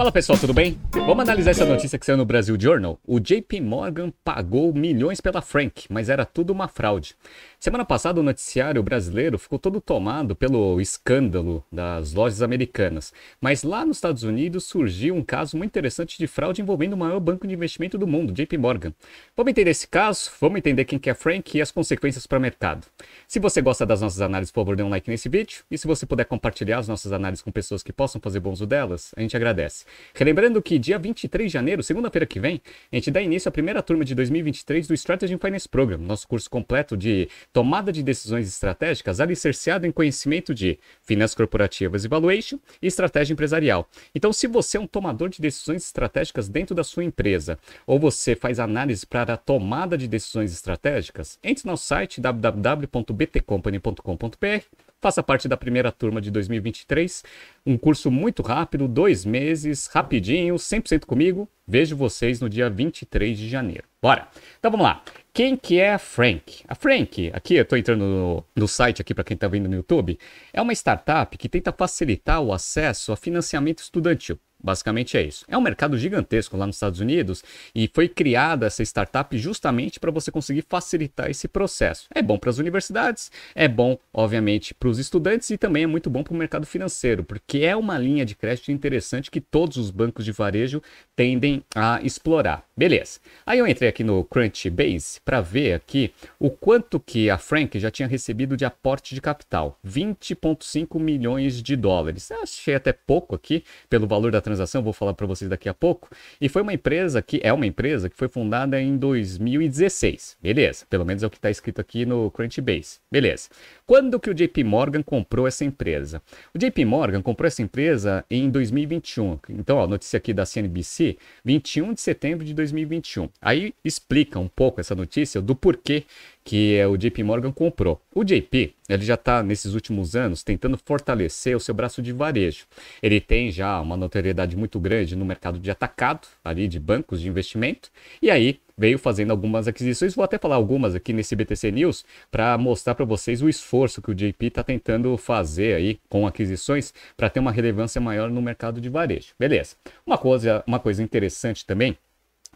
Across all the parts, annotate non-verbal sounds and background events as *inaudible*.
Fala pessoal, tudo bem? Vamos analisar essa notícia que saiu no Brasil Journal. O JP Morgan pagou milhões pela Frank, mas era tudo uma fraude. Semana passada o noticiário brasileiro ficou todo tomado pelo escândalo das lojas americanas, mas lá nos Estados Unidos surgiu um caso muito interessante de fraude envolvendo o maior banco de investimento do mundo, JP Morgan. Vamos entender esse caso, vamos entender quem que é Frank e as consequências para o mercado. Se você gosta das nossas análises, por favor, dê um like nesse vídeo e se você puder compartilhar as nossas análises com pessoas que possam fazer bom uso delas, a gente agradece. Relembrando que dia 23 de janeiro, segunda-feira que vem, a gente dá início à primeira turma de 2023 do Strategy Finance Program, nosso curso completo de tomada de decisões estratégicas alicerciado em conhecimento de finanças corporativas e valuation e estratégia empresarial. Então, se você é um tomador de decisões estratégicas dentro da sua empresa ou você faz análise para a tomada de decisões estratégicas, entre no nosso site www.btcompany.com.br Faça parte da primeira turma de 2023. Um curso muito rápido, dois meses, rapidinho, 100% comigo. Vejo vocês no dia 23 de janeiro. Bora! Então vamos lá. Quem que é a Frank? A Frank, aqui eu estou entrando no, no, site aqui para quem está vendo no YouTube, é uma startup que tenta facilitar o acesso a financiamento estudantil. Basicamente é isso. É um mercado gigantesco lá nos Estados Unidos e foi criada essa startup justamente para você conseguir facilitar esse processo. É bom para as universidades, é bom, obviamente, para os estudantes e também é muito bom para o mercado financeiro, porque é uma linha de crédito interessante que todos os bancos de varejo tendem a explorar. Beleza. Aí eu entrei aqui no Crunchbase para ver aqui o quanto que a Frank já tinha recebido de aporte de capital. 20,5 milhões de dólares. Eu achei até pouco aqui pelo valor da transação, vou falar para vocês daqui a pouco. E foi uma empresa que é uma empresa que foi fundada em 2016. Beleza, pelo menos é o que está escrito aqui no Crunchbase. Beleza. Quando que o JP Morgan comprou essa empresa? O JP Morgan comprou essa empresa em 2021. Então, ó, notícia aqui da CNBC, 21 de setembro de 2021. Aí explica um pouco essa notícia do porquê que o JP Morgan comprou. O JP, ele já está nesses últimos anos tentando fortalecer o seu braço de varejo. Ele tem já uma notoriedade muito grande no mercado de atacado, ali de bancos de investimento, e aí veio fazendo algumas aquisições. Vou até falar algumas aqui nesse BTC News para mostrar para vocês o esforço que o JP está tentando fazer aí com aquisições para ter uma relevância maior no mercado de varejo. Beleza. Uma coisa, uma coisa interessante também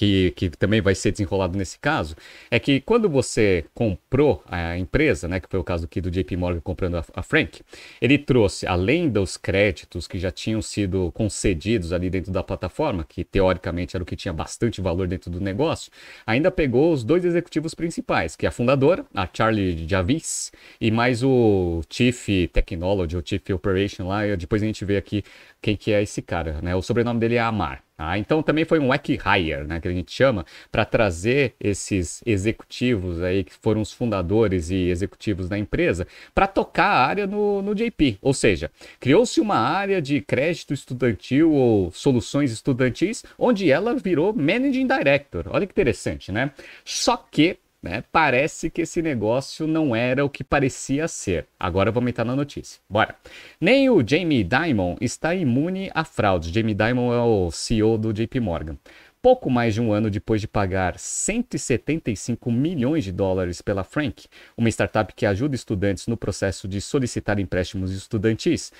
que, que também vai ser desenrolado nesse caso, é que quando você comprou a empresa, né, que foi o caso aqui do JP Morgan comprando a, a Frank, ele trouxe, além dos créditos que já tinham sido concedidos ali dentro da plataforma, que teoricamente era o que tinha bastante valor dentro do negócio, ainda pegou os dois executivos principais, que é a fundadora, a Charlie Javis, e mais o Chief Technology, ou Chief Operation lá, depois a gente vê aqui quem que é esse cara, né? O sobrenome dele é Amar. Ah, então também foi um whack hire, né, que a gente chama, para trazer esses executivos aí que foram os fundadores e executivos da empresa para tocar a área no, no JP. Ou seja, criou-se uma área de crédito estudantil ou soluções estudantis, onde ela virou managing director. Olha que interessante, né? Só que né? Parece que esse negócio não era o que parecia ser. Agora vamos entrar na notícia. Bora. Nem o Jamie Dimon está imune a fraudes. Jamie Dimon é o CEO do JP Morgan. Pouco mais de um ano depois de pagar 175 milhões de dólares pela Frank, uma startup que ajuda estudantes no processo de solicitar empréstimos estudantis,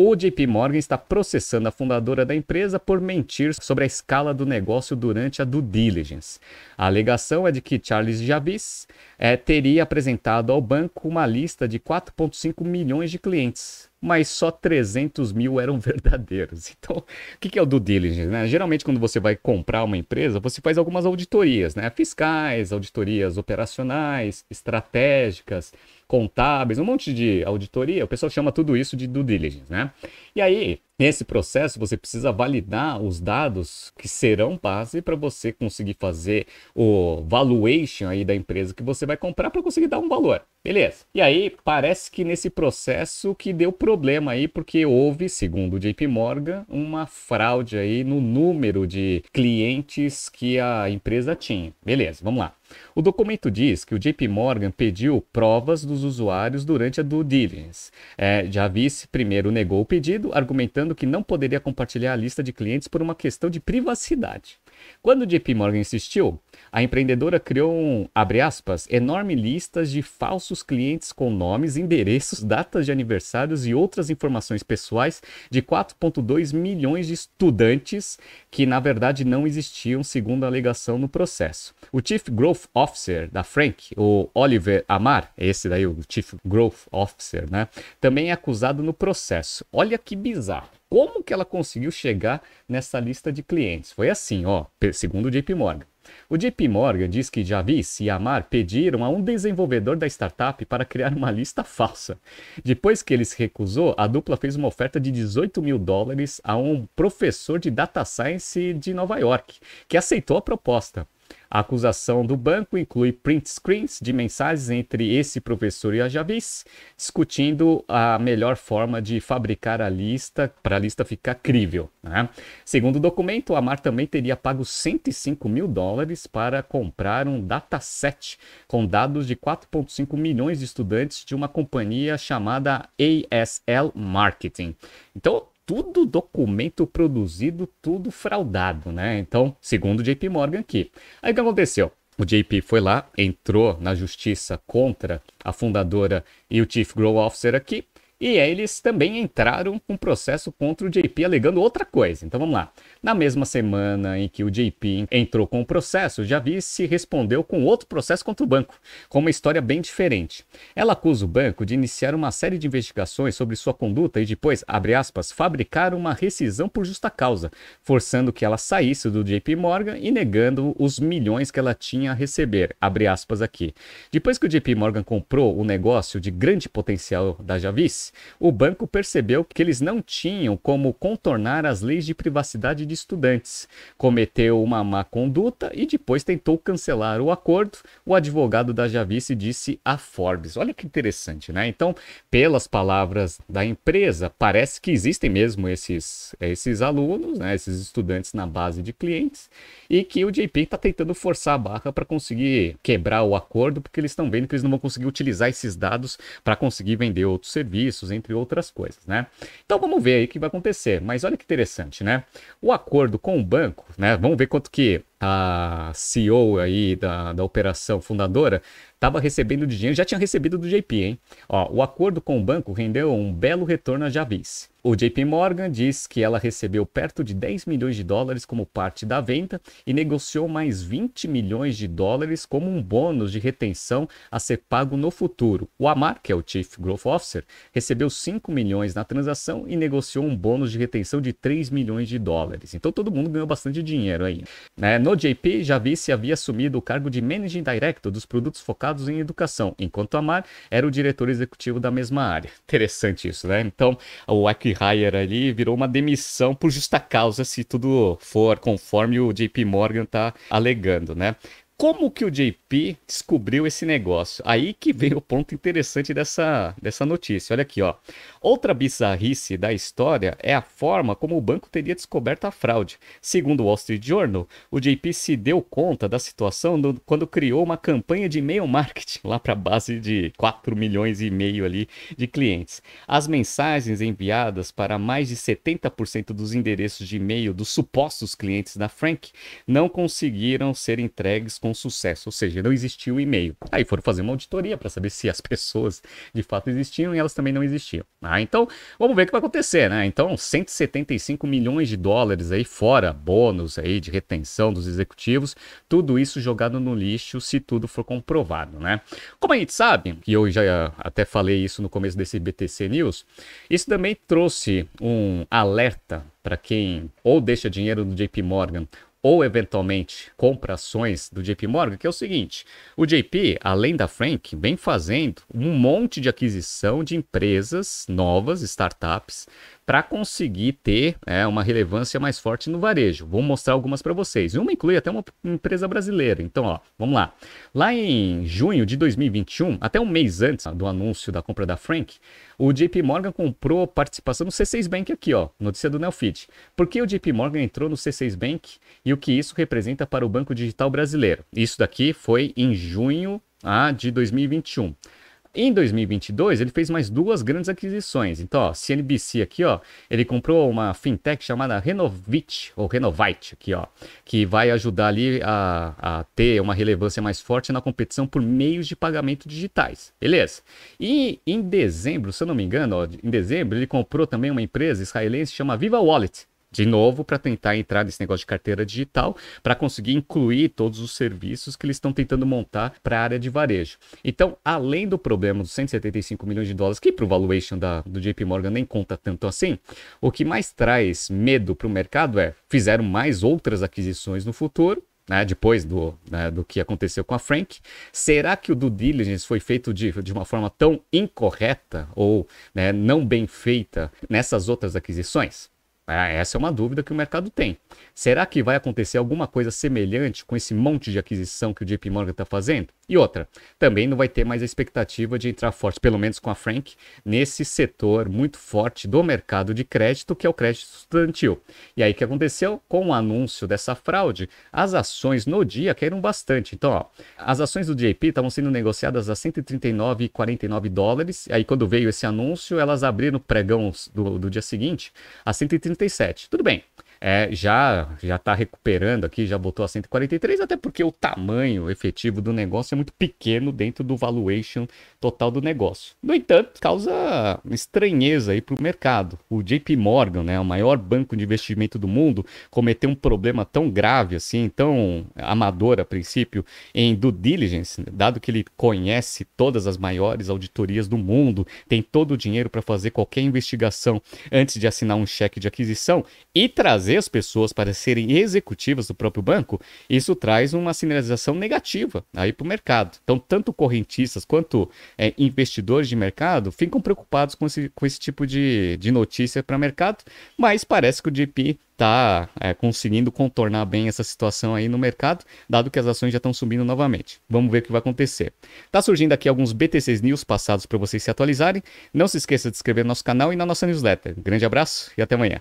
o JP Morgan está processando a fundadora da empresa por mentir sobre a escala do negócio durante a due diligence. A alegação é de que Charles Javis é, teria apresentado ao banco uma lista de 4,5 milhões de clientes, mas só 300 mil eram *laughs* verdadeiros. Então, o que é o due diligence? Né? Geralmente, quando você vai comprar uma empresa, você faz algumas auditorias, né? fiscais, auditorias operacionais, estratégicas contábeis, um monte de auditoria, o pessoal chama tudo isso de due diligence, né? E aí, nesse processo, você precisa validar os dados que serão base para você conseguir fazer o valuation aí da empresa que você vai comprar para conseguir dar um valor. Beleza. E aí, parece que nesse processo que deu problema aí, porque houve, segundo o JP Morgan, uma fraude aí no número de clientes que a empresa tinha. Beleza, vamos lá. O documento diz que o JP Morgan pediu provas dos usuários durante a due diligence. É, Javis primeiro negou o pedido, argumentando que não poderia compartilhar a lista de clientes por uma questão de privacidade. Quando JP Morgan insistiu, a empreendedora criou um, abre aspas, enorme listas de falsos clientes com nomes, endereços, datas de aniversários e outras informações pessoais de 4,2 milhões de estudantes que, na verdade, não existiam, segundo a alegação no processo. O Chief Growth Officer da Frank, o Oliver Amar, esse daí, o Chief Growth Officer, né, também é acusado no processo. Olha que bizarro. Como que ela conseguiu chegar nessa lista de clientes? Foi assim, ó, segundo o JP Morgan. O JP Morgan diz que Javis e Amar pediram a um desenvolvedor da startup para criar uma lista falsa. Depois que ele se recusou, a dupla fez uma oferta de 18 mil dólares a um professor de data science de Nova York, que aceitou a proposta. A acusação do banco inclui print screens de mensagens entre esse professor e a Javis, discutindo a melhor forma de fabricar a lista para a lista ficar crível. Né? Segundo o documento, a Mar também teria pago 105 mil dólares para comprar um dataset com dados de 4,5 milhões de estudantes de uma companhia chamada ASL Marketing. Então, tudo documento produzido, tudo fraudado, né? Então, segundo o JP Morgan aqui. Aí o que aconteceu? O JP foi lá, entrou na justiça contra a fundadora e o Chief Grow Officer aqui, e eles também entraram com processo contra o JP alegando outra coisa. Então vamos lá. Na mesma semana em que o JP entrou com o processo, Javi se respondeu com outro processo contra o banco, com uma história bem diferente. Ela acusa o banco de iniciar uma série de investigações sobre sua conduta e depois, abre aspas, fabricar uma rescisão por justa causa, forçando que ela saísse do JP Morgan e negando os milhões que ela tinha a receber, abre aspas aqui. Depois que o JP Morgan comprou o negócio de grande potencial da Javis, o banco percebeu que eles não tinham como contornar as leis de privacidade de estudantes, cometeu uma má conduta e depois tentou cancelar o acordo. O advogado da Javice disse a Forbes. Olha que interessante, né? Então, pelas palavras da empresa, parece que existem mesmo esses, esses alunos, né, esses estudantes na base de clientes, e que o JP está tentando forçar a barra para conseguir quebrar o acordo, porque eles estão vendo que eles não vão conseguir utilizar esses dados para conseguir vender outros serviços serviços, entre outras coisas, né? Então vamos ver aí o que vai acontecer. Mas olha que interessante, né? O acordo com o banco, né? Vamos ver quanto que a CEO aí da, da operação fundadora estava recebendo dinheiro, já tinha recebido do JP, hein? Ó, o acordo com o banco rendeu um belo retorno a Javis. O JP Morgan diz que ela recebeu perto de 10 milhões de dólares como parte da venda e negociou mais 20 milhões de dólares como um bônus de retenção a ser pago no futuro. O Amar, que é o Chief Growth Officer, recebeu 5 milhões na transação e negociou um bônus de retenção de 3 milhões de dólares. Então todo mundo ganhou bastante dinheiro aí. Né? No JP, Javis havia assumido o cargo de Managing Director dos produtos focados em educação, enquanto Amar era o diretor executivo da mesma área. Interessante isso, né? Então, o Hire ali virou uma demissão por justa causa, se tudo for conforme o JP Morgan está alegando, né? Como que o JP descobriu esse negócio? Aí que vem o ponto interessante dessa, dessa notícia. Olha aqui, ó. Outra bizarrice da história é a forma como o banco teria descoberto a fraude. Segundo o Wall Street Journal, o JP se deu conta da situação do, quando criou uma campanha de e-mail marketing lá para a base de 4 milhões e meio ali de clientes. As mensagens enviadas para mais de 70% dos endereços de e-mail dos supostos clientes da Frank não conseguiram ser entregues com com sucesso, ou seja, não existia o e-mail. Aí foram fazer uma auditoria para saber se as pessoas de fato existiam e elas também não existiam. Ah, então, vamos ver o que vai acontecer, né? Então, 175 milhões de dólares aí fora bônus aí de retenção dos executivos, tudo isso jogado no lixo se tudo for comprovado, né? Como a gente sabe, e eu já até falei isso no começo desse BTC News, isso também trouxe um alerta para quem ou deixa dinheiro no JP Morgan ou eventualmente compra ações do JP Morgan, que é o seguinte: o JP, além da Frank, vem fazendo um monte de aquisição de empresas novas, startups, para conseguir ter é, uma relevância mais forte no varejo. Vou mostrar algumas para vocês. Uma inclui até uma empresa brasileira. Então, ó, vamos lá. Lá em junho de 2021, até um mês antes do anúncio da compra da Frank, o JP Morgan comprou participação no C6 Bank aqui, ó, notícia do Nelfit. Por que o JP Morgan entrou no C6 Bank e o que isso representa para o Banco Digital Brasileiro? Isso daqui foi em junho ah, de 2021. Em 2022, ele fez mais duas grandes aquisições. Então, ó, CNBC aqui, ó, ele comprou uma fintech chamada Renovit, ou Renovite aqui, ó, que vai ajudar ali a, a ter uma relevância mais forte na competição por meios de pagamento digitais. Beleza? E em dezembro, se eu não me engano, ó, em dezembro, ele comprou também uma empresa israelense chamada Viva Wallet de novo para tentar entrar nesse negócio de carteira digital, para conseguir incluir todos os serviços que eles estão tentando montar para a área de varejo. Então, além do problema dos 175 milhões de dólares, que para o valuation da, do JP Morgan nem conta tanto assim, o que mais traz medo para o mercado é fizeram mais outras aquisições no futuro, né, depois do, né, do que aconteceu com a Frank. Será que o due diligence foi feito de, de uma forma tão incorreta ou né, não bem feita nessas outras aquisições? É, essa é uma dúvida que o mercado tem. Será que vai acontecer alguma coisa semelhante com esse monte de aquisição que o JP Morgan está fazendo? E outra, também não vai ter mais a expectativa de entrar forte, pelo menos com a Frank, nesse setor muito forte do mercado de crédito, que é o crédito estudantil. E aí o que aconteceu? Com o anúncio dessa fraude, as ações no dia caíram bastante. Então, ó, as ações do JP estavam sendo negociadas a 139,49 dólares. Aí quando veio esse anúncio, elas abriram pregão do, do dia seguinte a 137. Tudo bem é, já já está recuperando aqui, já botou a 143, até porque o tamanho efetivo do negócio é muito pequeno dentro do valuation total do negócio. No entanto, causa estranheza aí para o mercado. O JP Morgan, né, o maior banco de investimento do mundo, cometeu um problema tão grave assim, tão amador a princípio, em due diligence, dado que ele conhece todas as maiores auditorias do mundo, tem todo o dinheiro para fazer qualquer investigação antes de assinar um cheque de aquisição e trazer trazer as pessoas para serem executivas do próprio banco, isso traz uma sinalização negativa aí para o mercado. Então, tanto correntistas quanto é, investidores de mercado ficam preocupados com esse, com esse tipo de, de notícia para o mercado, mas parece que o GP está é, conseguindo contornar bem essa situação aí no mercado, dado que as ações já estão subindo novamente. Vamos ver o que vai acontecer. Tá surgindo aqui alguns BTCs News passados para vocês se atualizarem. Não se esqueça de inscrever no nosso canal e na nossa newsletter. grande abraço e até amanhã.